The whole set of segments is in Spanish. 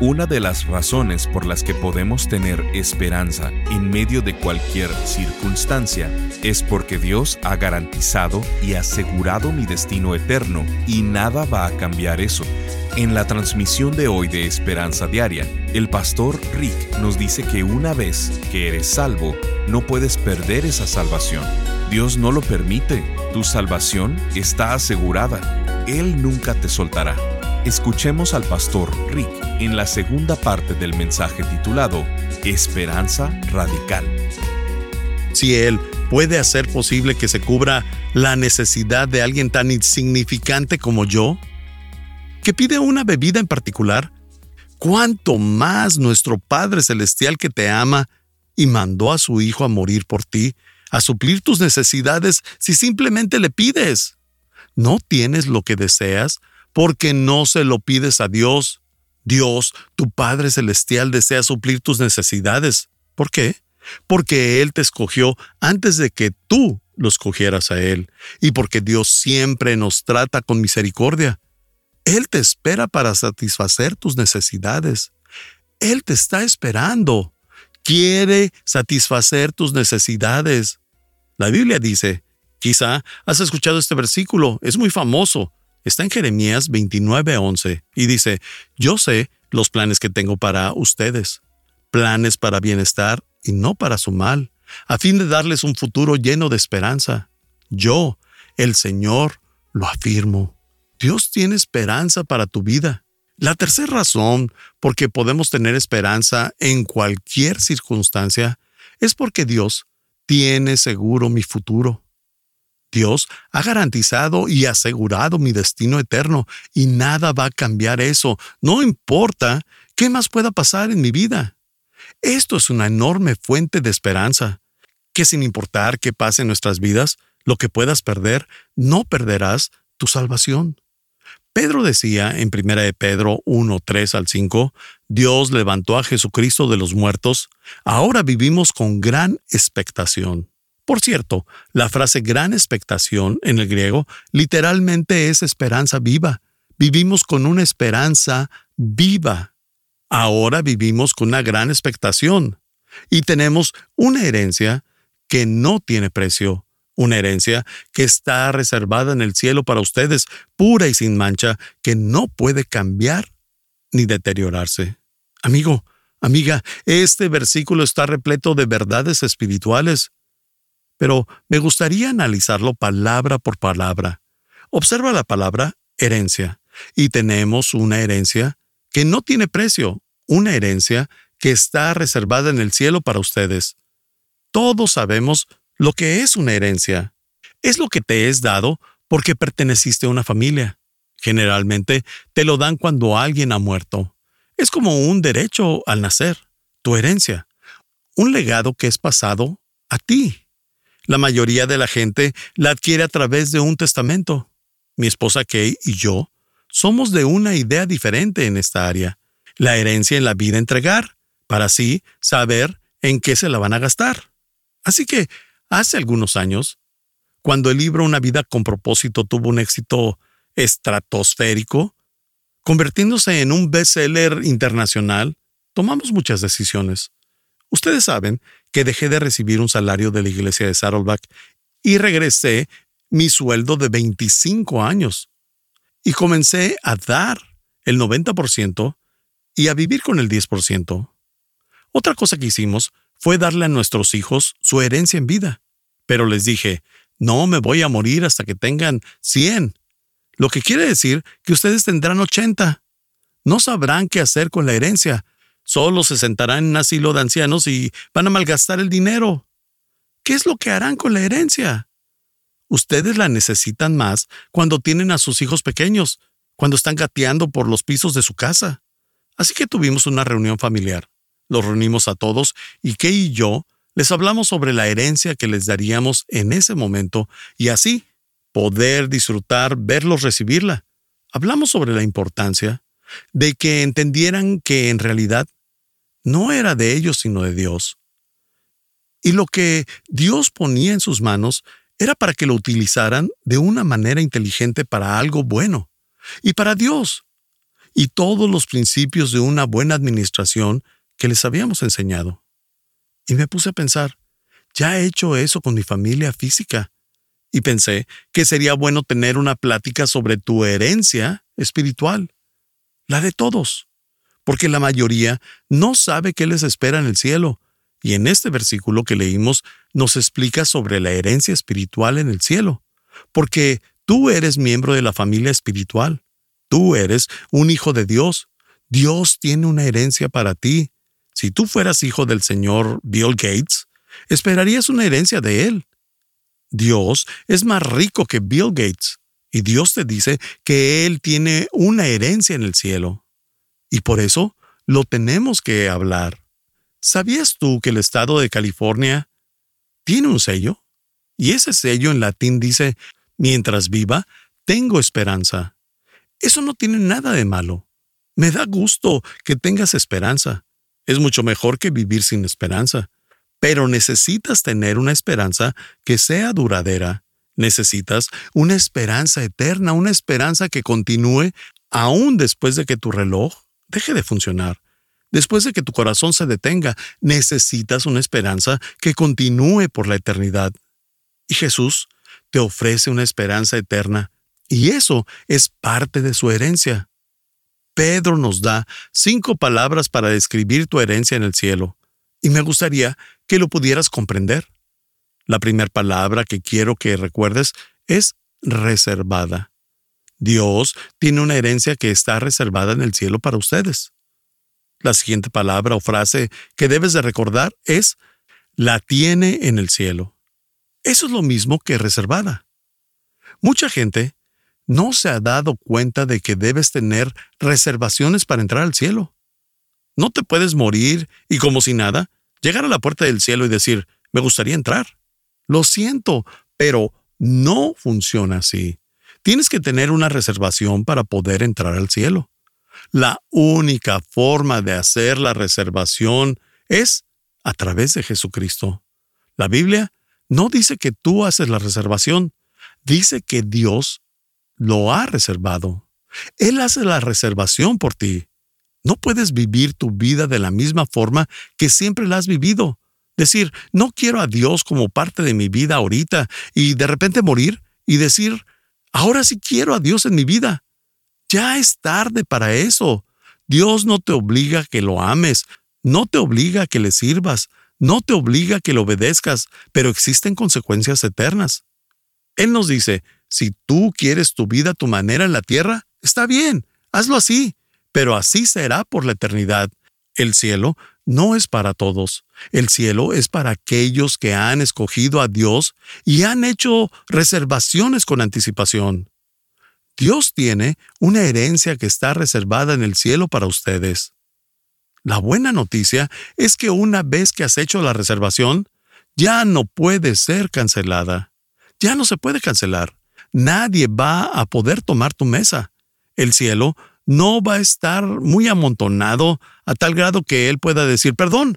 Una de las razones por las que podemos tener esperanza en medio de cualquier circunstancia es porque Dios ha garantizado y asegurado mi destino eterno y nada va a cambiar eso. En la transmisión de hoy de Esperanza Diaria, el pastor Rick nos dice que una vez que eres salvo, no puedes perder esa salvación. Dios no lo permite. Tu salvación está asegurada. Él nunca te soltará. Escuchemos al pastor Rick en la segunda parte del mensaje titulado Esperanza Radical. Si Él puede hacer posible que se cubra la necesidad de alguien tan insignificante como yo, que pide una bebida en particular, ¿cuánto más nuestro Padre Celestial que te ama y mandó a su Hijo a morir por ti, a suplir tus necesidades si simplemente le pides? ¿No tienes lo que deseas? Porque no se lo pides a Dios. Dios, tu Padre Celestial, desea suplir tus necesidades. ¿Por qué? Porque Él te escogió antes de que tú lo escogieras a Él, y porque Dios siempre nos trata con misericordia. Él te espera para satisfacer tus necesidades. Él te está esperando. Quiere satisfacer tus necesidades. La Biblia dice, quizá has escuchado este versículo, es muy famoso. Está en Jeremías 29:11 y dice, yo sé los planes que tengo para ustedes, planes para bienestar y no para su mal, a fin de darles un futuro lleno de esperanza. Yo, el Señor, lo afirmo. Dios tiene esperanza para tu vida. La tercera razón por que podemos tener esperanza en cualquier circunstancia es porque Dios tiene seguro mi futuro. Dios ha garantizado y asegurado mi destino eterno y nada va a cambiar eso, no importa qué más pueda pasar en mi vida. Esto es una enorme fuente de esperanza, que sin importar qué pase en nuestras vidas, lo que puedas perder, no perderás tu salvación. Pedro decía en 1 de Pedro 1, 3 al 5, Dios levantó a Jesucristo de los muertos, ahora vivimos con gran expectación. Por cierto, la frase gran expectación en el griego literalmente es esperanza viva. Vivimos con una esperanza viva. Ahora vivimos con una gran expectación y tenemos una herencia que no tiene precio, una herencia que está reservada en el cielo para ustedes, pura y sin mancha, que no puede cambiar ni deteriorarse. Amigo, amiga, este versículo está repleto de verdades espirituales pero me gustaría analizarlo palabra por palabra. Observa la palabra herencia, y tenemos una herencia que no tiene precio, una herencia que está reservada en el cielo para ustedes. Todos sabemos lo que es una herencia. Es lo que te es dado porque perteneciste a una familia. Generalmente te lo dan cuando alguien ha muerto. Es como un derecho al nacer, tu herencia, un legado que es pasado a ti. La mayoría de la gente la adquiere a través de un testamento. Mi esposa Kay y yo somos de una idea diferente en esta área. La herencia en la vida entregar, para así saber en qué se la van a gastar. Así que, hace algunos años, cuando el libro Una vida con propósito tuvo un éxito estratosférico, convirtiéndose en un bestseller internacional, tomamos muchas decisiones. Ustedes saben que dejé de recibir un salario de la iglesia de Saddleback y regresé mi sueldo de 25 años. Y comencé a dar el 90% y a vivir con el 10%. Otra cosa que hicimos fue darle a nuestros hijos su herencia en vida. Pero les dije, no me voy a morir hasta que tengan 100. Lo que quiere decir que ustedes tendrán 80. No sabrán qué hacer con la herencia, Solo se sentarán en un asilo de ancianos y van a malgastar el dinero. ¿Qué es lo que harán con la herencia? Ustedes la necesitan más cuando tienen a sus hijos pequeños, cuando están gateando por los pisos de su casa. Así que tuvimos una reunión familiar. Los reunimos a todos y Kay y yo les hablamos sobre la herencia que les daríamos en ese momento y así poder disfrutar, verlos recibirla. Hablamos sobre la importancia de que entendieran que en realidad no era de ellos sino de Dios. Y lo que Dios ponía en sus manos era para que lo utilizaran de una manera inteligente para algo bueno y para Dios, y todos los principios de una buena administración que les habíamos enseñado. Y me puse a pensar, ya he hecho eso con mi familia física, y pensé que sería bueno tener una plática sobre tu herencia espiritual, la de todos, porque la mayoría no sabe qué les espera en el cielo, y en este versículo que leímos nos explica sobre la herencia espiritual en el cielo, porque tú eres miembro de la familia espiritual, tú eres un hijo de Dios, Dios tiene una herencia para ti. Si tú fueras hijo del señor Bill Gates, esperarías una herencia de él. Dios es más rico que Bill Gates, y Dios te dice que Él tiene una herencia en el cielo. Y por eso lo tenemos que hablar. ¿Sabías tú que el estado de California tiene un sello? Y ese sello en latín dice, mientras viva, tengo esperanza. Eso no tiene nada de malo. Me da gusto que tengas esperanza. Es mucho mejor que vivir sin esperanza. Pero necesitas tener una esperanza que sea duradera. Necesitas una esperanza eterna, una esperanza que continúe aún después de que tu reloj deje de funcionar. Después de que tu corazón se detenga, necesitas una esperanza que continúe por la eternidad. Y Jesús te ofrece una esperanza eterna, y eso es parte de su herencia. Pedro nos da cinco palabras para describir tu herencia en el cielo, y me gustaría que lo pudieras comprender. La primera palabra que quiero que recuerdes es reservada. Dios tiene una herencia que está reservada en el cielo para ustedes. La siguiente palabra o frase que debes de recordar es la tiene en el cielo. Eso es lo mismo que reservada. Mucha gente no se ha dado cuenta de que debes tener reservaciones para entrar al cielo. No te puedes morir y como si nada, llegar a la puerta del cielo y decir, me gustaría entrar. Lo siento, pero no funciona así. Tienes que tener una reservación para poder entrar al cielo. La única forma de hacer la reservación es a través de Jesucristo. La Biblia no dice que tú haces la reservación, dice que Dios lo ha reservado. Él hace la reservación por ti. No puedes vivir tu vida de la misma forma que siempre la has vivido. Decir, no quiero a Dios como parte de mi vida ahorita y de repente morir y decir, ahora sí quiero a Dios en mi vida. Ya es tarde para eso. Dios no te obliga a que lo ames, no te obliga a que le sirvas, no te obliga a que lo obedezcas, pero existen consecuencias eternas. Él nos dice, si tú quieres tu vida a tu manera en la tierra, está bien, hazlo así, pero así será por la eternidad. El cielo no es para todos. El cielo es para aquellos que han escogido a Dios y han hecho reservaciones con anticipación. Dios tiene una herencia que está reservada en el cielo para ustedes. La buena noticia es que una vez que has hecho la reservación, ya no puede ser cancelada. Ya no se puede cancelar. Nadie va a poder tomar tu mesa. El cielo no va a estar muy amontonado a tal grado que él pueda decir, perdón,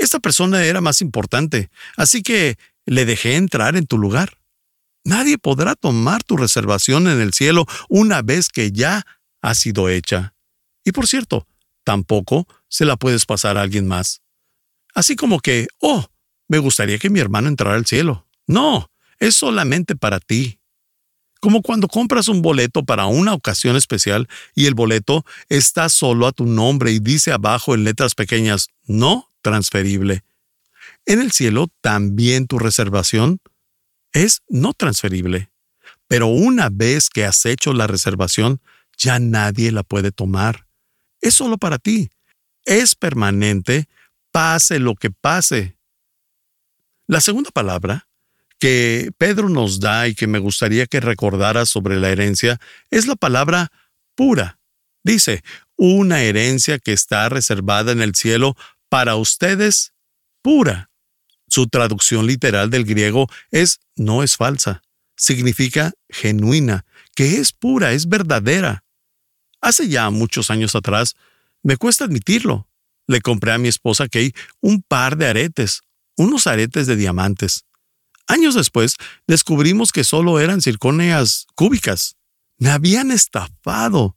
esta persona era más importante, así que le dejé entrar en tu lugar. Nadie podrá tomar tu reservación en el cielo una vez que ya ha sido hecha. Y por cierto, tampoco se la puedes pasar a alguien más. Así como que, oh, me gustaría que mi hermano entrara al cielo. No, es solamente para ti. Como cuando compras un boleto para una ocasión especial y el boleto está solo a tu nombre y dice abajo en letras pequeñas, no transferible. En el cielo también tu reservación es no transferible. Pero una vez que has hecho la reservación, ya nadie la puede tomar. Es solo para ti. Es permanente, pase lo que pase. La segunda palabra que Pedro nos da y que me gustaría que recordara sobre la herencia es la palabra pura. Dice, una herencia que está reservada en el cielo para ustedes pura. Su traducción literal del griego es no es falsa. Significa genuina, que es pura, es verdadera. Hace ya muchos años atrás, me cuesta admitirlo, le compré a mi esposa Kay un par de aretes, unos aretes de diamantes. Años después, descubrimos que solo eran circóneas cúbicas. Me habían estafado.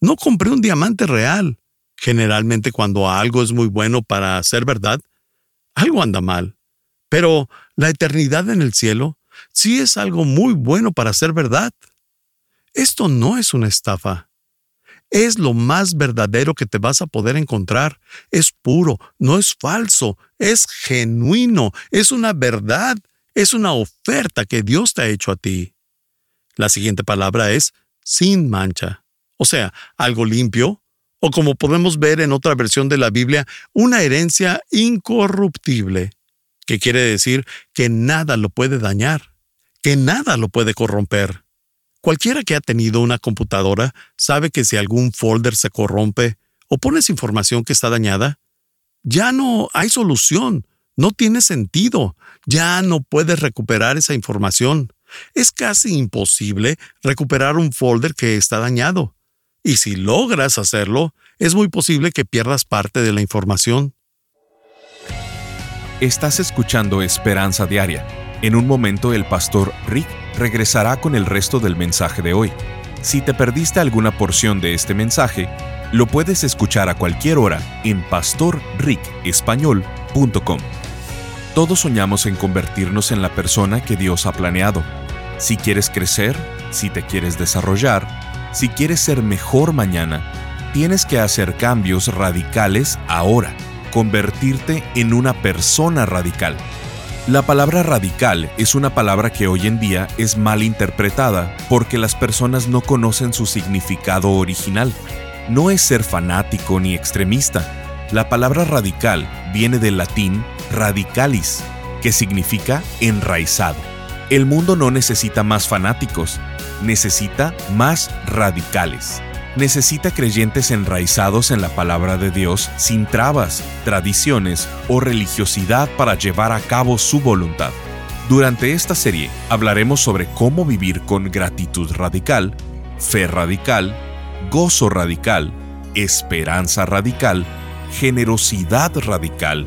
No compré un diamante real. Generalmente cuando algo es muy bueno para ser verdad, algo anda mal. Pero la eternidad en el cielo sí es algo muy bueno para ser verdad. Esto no es una estafa. Es lo más verdadero que te vas a poder encontrar. Es puro, no es falso, es genuino, es una verdad, es una oferta que Dios te ha hecho a ti. La siguiente palabra es sin mancha, o sea, algo limpio, o como podemos ver en otra versión de la Biblia, una herencia incorruptible, que quiere decir que nada lo puede dañar, que nada lo puede corromper. Cualquiera que ha tenido una computadora sabe que si algún folder se corrompe o pones información que está dañada, ya no hay solución, no tiene sentido, ya no puedes recuperar esa información. Es casi imposible recuperar un folder que está dañado. Y si logras hacerlo, es muy posible que pierdas parte de la información. Estás escuchando Esperanza Diaria. En un momento el pastor Rick regresará con el resto del mensaje de hoy. Si te perdiste alguna porción de este mensaje, lo puedes escuchar a cualquier hora en pastorricespañol.com. Todos soñamos en convertirnos en la persona que Dios ha planeado. Si quieres crecer, si te quieres desarrollar, si quieres ser mejor mañana, tienes que hacer cambios radicales ahora, convertirte en una persona radical. La palabra radical es una palabra que hoy en día es mal interpretada porque las personas no conocen su significado original. No es ser fanático ni extremista. La palabra radical viene del latín radicalis, que significa enraizado. El mundo no necesita más fanáticos, necesita más radicales necesita creyentes enraizados en la palabra de Dios sin trabas, tradiciones o religiosidad para llevar a cabo su voluntad. Durante esta serie hablaremos sobre cómo vivir con gratitud radical, fe radical, gozo radical, esperanza radical, generosidad radical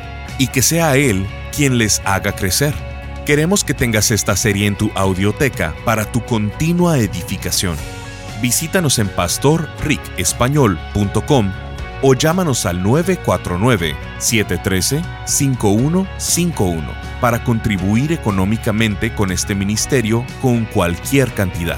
y que sea Él quien les haga crecer Queremos que tengas esta serie en tu audioteca para tu continua edificación. Visítanos en pastorricespañol.com o llámanos al 949-713-5151 para contribuir económicamente con este ministerio con cualquier cantidad.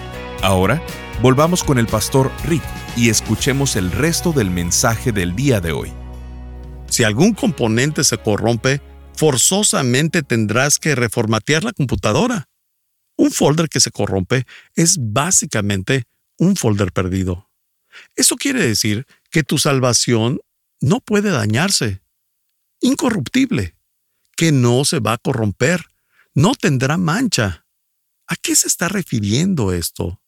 Ahora, volvamos con el pastor Rick y escuchemos el resto del mensaje del día de hoy. Si algún componente se corrompe, forzosamente tendrás que reformatear la computadora. Un folder que se corrompe es básicamente un folder perdido. Eso quiere decir que tu salvación no puede dañarse. Incorruptible. Que no se va a corromper. No tendrá mancha. ¿A qué se está refiriendo esto?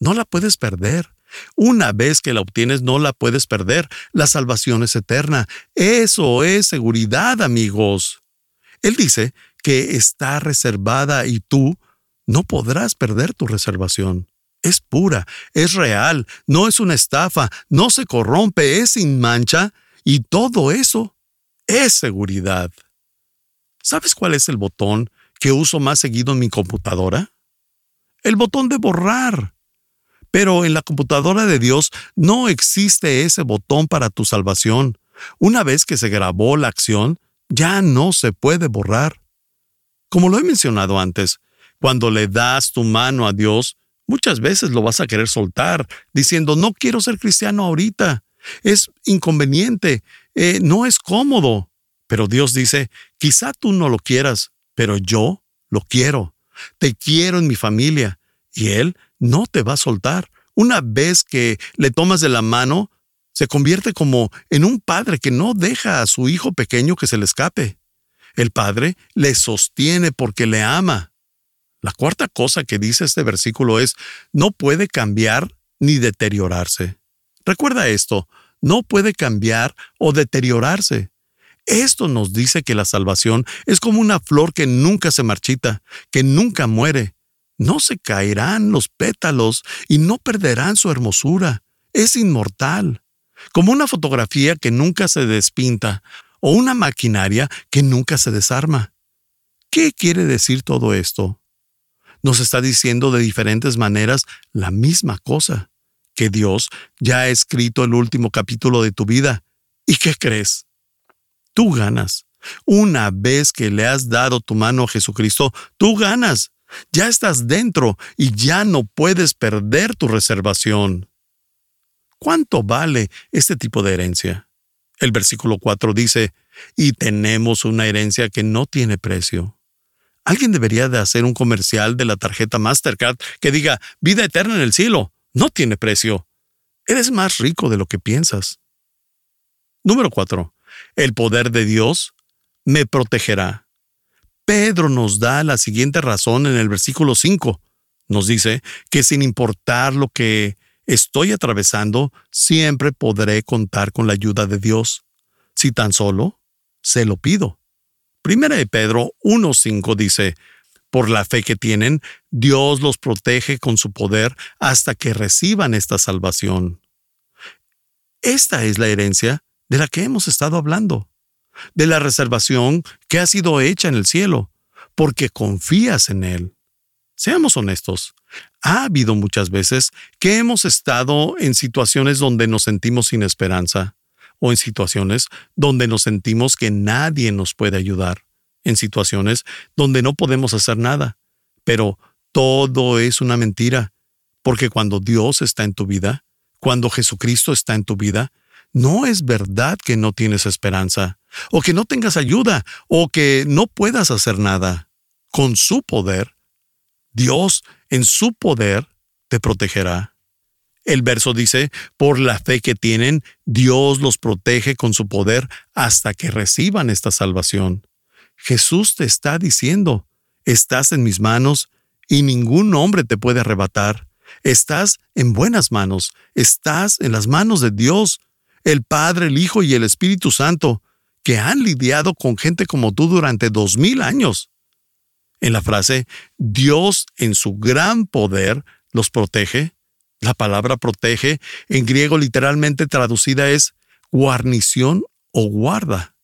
No la puedes perder. Una vez que la obtienes, no la puedes perder. La salvación es eterna. Eso es seguridad, amigos. Él dice que está reservada y tú no podrás perder tu reservación. Es pura, es real, no es una estafa, no se corrompe, es sin mancha y todo eso es seguridad. ¿Sabes cuál es el botón que uso más seguido en mi computadora? El botón de borrar. Pero en la computadora de Dios no existe ese botón para tu salvación. Una vez que se grabó la acción, ya no se puede borrar. Como lo he mencionado antes, cuando le das tu mano a Dios, muchas veces lo vas a querer soltar, diciendo, no quiero ser cristiano ahorita, es inconveniente, eh, no es cómodo. Pero Dios dice, quizá tú no lo quieras, pero yo lo quiero. Te quiero en mi familia. Y Él no te va a soltar. Una vez que le tomas de la mano, se convierte como en un padre que no deja a su hijo pequeño que se le escape. El padre le sostiene porque le ama. La cuarta cosa que dice este versículo es, no puede cambiar ni deteriorarse. Recuerda esto, no puede cambiar o deteriorarse. Esto nos dice que la salvación es como una flor que nunca se marchita, que nunca muere. No se caerán los pétalos y no perderán su hermosura. Es inmortal. Como una fotografía que nunca se despinta o una maquinaria que nunca se desarma. ¿Qué quiere decir todo esto? Nos está diciendo de diferentes maneras la misma cosa, que Dios ya ha escrito el último capítulo de tu vida. ¿Y qué crees? tú ganas. Una vez que le has dado tu mano a Jesucristo, tú ganas. Ya estás dentro y ya no puedes perder tu reservación. ¿Cuánto vale este tipo de herencia? El versículo 4 dice, y tenemos una herencia que no tiene precio. Alguien debería de hacer un comercial de la tarjeta Mastercard que diga, vida eterna en el cielo, no tiene precio. Eres más rico de lo que piensas. Número 4. El poder de Dios me protegerá. Pedro nos da la siguiente razón en el versículo 5. Nos dice que sin importar lo que estoy atravesando, siempre podré contar con la ayuda de Dios. Si tan solo se lo pido. Primera de Pedro 1.5 dice, por la fe que tienen, Dios los protege con su poder hasta que reciban esta salvación. Esta es la herencia de la que hemos estado hablando, de la reservación que ha sido hecha en el cielo, porque confías en Él. Seamos honestos, ha habido muchas veces que hemos estado en situaciones donde nos sentimos sin esperanza, o en situaciones donde nos sentimos que nadie nos puede ayudar, en situaciones donde no podemos hacer nada. Pero todo es una mentira, porque cuando Dios está en tu vida, cuando Jesucristo está en tu vida, no es verdad que no tienes esperanza, o que no tengas ayuda, o que no puedas hacer nada. Con su poder, Dios en su poder te protegerá. El verso dice, por la fe que tienen, Dios los protege con su poder hasta que reciban esta salvación. Jesús te está diciendo, estás en mis manos y ningún hombre te puede arrebatar. Estás en buenas manos, estás en las manos de Dios, el Padre, el Hijo y el Espíritu Santo, que han lidiado con gente como tú durante dos mil años. En la frase, Dios en su gran poder los protege, la palabra protege en griego literalmente traducida es guarnición o guarda,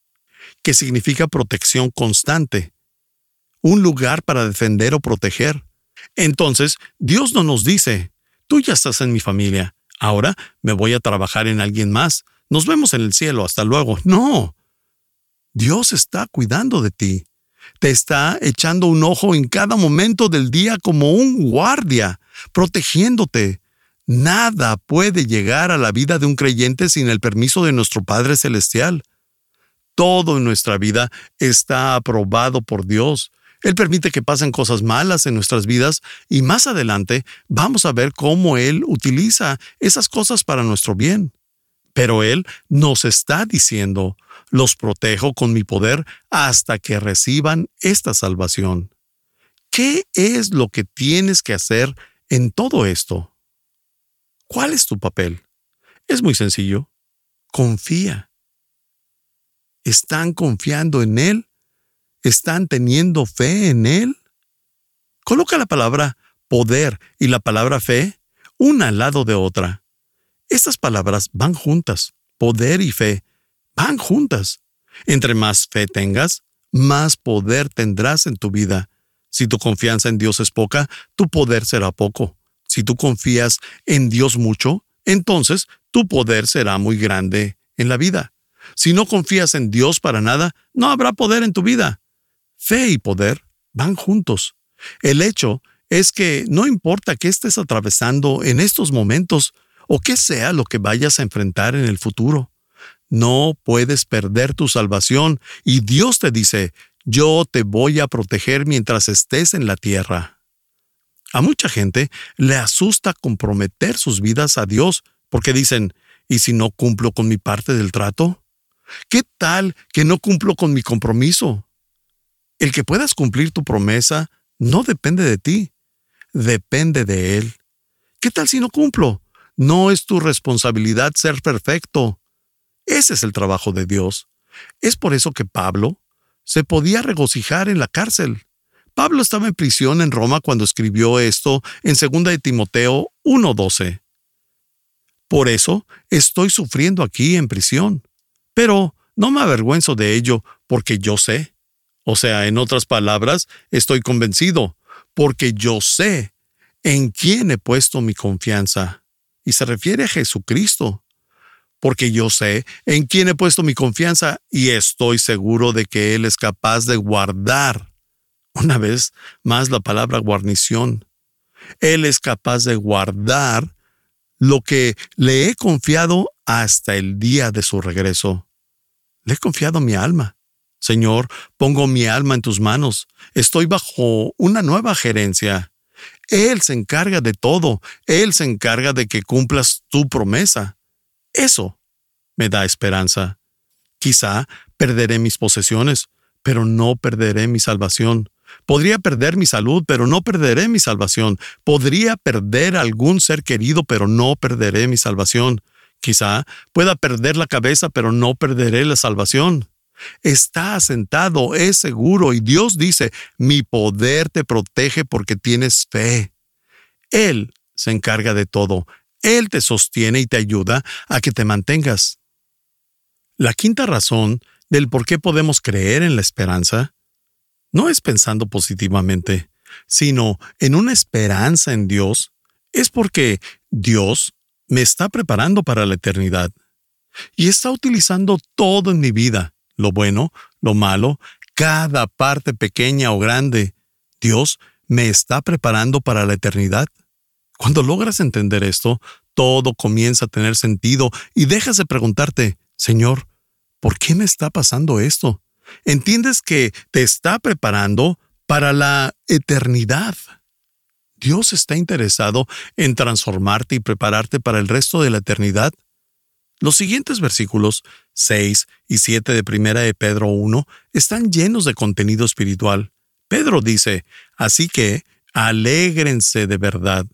que significa protección constante, un lugar para defender o proteger. Entonces, Dios no nos dice, tú ya estás en mi familia, ahora me voy a trabajar en alguien más, nos vemos en el cielo, hasta luego. No. Dios está cuidando de ti. Te está echando un ojo en cada momento del día como un guardia, protegiéndote. Nada puede llegar a la vida de un creyente sin el permiso de nuestro Padre Celestial. Todo en nuestra vida está aprobado por Dios. Él permite que pasen cosas malas en nuestras vidas y más adelante vamos a ver cómo Él utiliza esas cosas para nuestro bien. Pero Él nos está diciendo, los protejo con mi poder hasta que reciban esta salvación. ¿Qué es lo que tienes que hacer en todo esto? ¿Cuál es tu papel? Es muy sencillo. Confía. ¿Están confiando en Él? ¿Están teniendo fe en Él? Coloca la palabra poder y la palabra fe una al lado de otra. Estas palabras van juntas. Poder y fe van juntas. Entre más fe tengas, más poder tendrás en tu vida. Si tu confianza en Dios es poca, tu poder será poco. Si tú confías en Dios mucho, entonces tu poder será muy grande en la vida. Si no confías en Dios para nada, no habrá poder en tu vida. Fe y poder van juntos. El hecho es que no importa qué estés atravesando en estos momentos o qué sea lo que vayas a enfrentar en el futuro, no puedes perder tu salvación y Dios te dice, yo te voy a proteger mientras estés en la tierra. A mucha gente le asusta comprometer sus vidas a Dios porque dicen, ¿y si no cumplo con mi parte del trato? ¿Qué tal que no cumplo con mi compromiso? El que puedas cumplir tu promesa no depende de ti, depende de Él. ¿Qué tal si no cumplo? No es tu responsabilidad ser perfecto. Ese es el trabajo de Dios. Es por eso que Pablo se podía regocijar en la cárcel. Pablo estaba en prisión en Roma cuando escribió esto en 2 de Timoteo 1:12. Por eso estoy sufriendo aquí en prisión. Pero no me avergüenzo de ello porque yo sé o sea, en otras palabras, estoy convencido, porque yo sé en quién he puesto mi confianza. Y se refiere a Jesucristo, porque yo sé en quién he puesto mi confianza y estoy seguro de que Él es capaz de guardar, una vez más la palabra guarnición, Él es capaz de guardar lo que le he confiado hasta el día de su regreso. Le he confiado mi alma. Señor, pongo mi alma en tus manos. Estoy bajo una nueva gerencia. Él se encarga de todo. Él se encarga de que cumplas tu promesa. Eso me da esperanza. Quizá perderé mis posesiones, pero no perderé mi salvación. Podría perder mi salud, pero no perderé mi salvación. Podría perder algún ser querido, pero no perderé mi salvación. Quizá pueda perder la cabeza, pero no perderé la salvación está asentado, es seguro y Dios dice, mi poder te protege porque tienes fe. Él se encarga de todo. Él te sostiene y te ayuda a que te mantengas. La quinta razón del por qué podemos creer en la esperanza no es pensando positivamente, sino en una esperanza en Dios, es porque Dios me está preparando para la eternidad y está utilizando todo en mi vida lo bueno, lo malo, cada parte pequeña o grande. Dios me está preparando para la eternidad. Cuando logras entender esto, todo comienza a tener sentido y dejas de preguntarte, Señor, ¿por qué me está pasando esto? Entiendes que te está preparando para la eternidad. Dios está interesado en transformarte y prepararte para el resto de la eternidad. Los siguientes versículos 6 y 7 de Primera de Pedro 1 están llenos de contenido espiritual. Pedro dice, así que alégrense de verdad.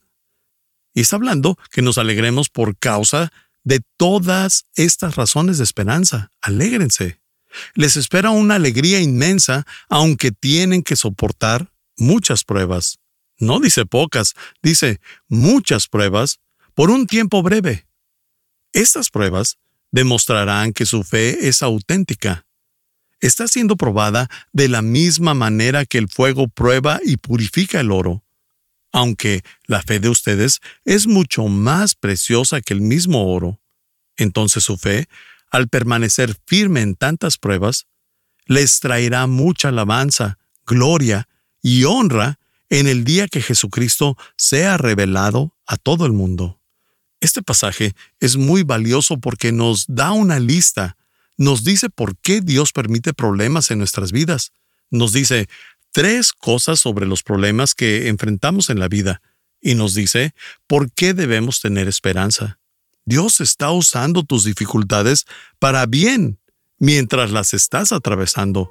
Y está hablando que nos alegremos por causa de todas estas razones de esperanza. Alégrense. Les espera una alegría inmensa, aunque tienen que soportar muchas pruebas. No dice pocas, dice muchas pruebas por un tiempo breve. Estas pruebas demostrarán que su fe es auténtica. Está siendo probada de la misma manera que el fuego prueba y purifica el oro. Aunque la fe de ustedes es mucho más preciosa que el mismo oro, entonces su fe, al permanecer firme en tantas pruebas, les traerá mucha alabanza, gloria y honra en el día que Jesucristo sea revelado a todo el mundo. Este pasaje es muy valioso porque nos da una lista, nos dice por qué Dios permite problemas en nuestras vidas, nos dice tres cosas sobre los problemas que enfrentamos en la vida y nos dice por qué debemos tener esperanza. Dios está usando tus dificultades para bien mientras las estás atravesando.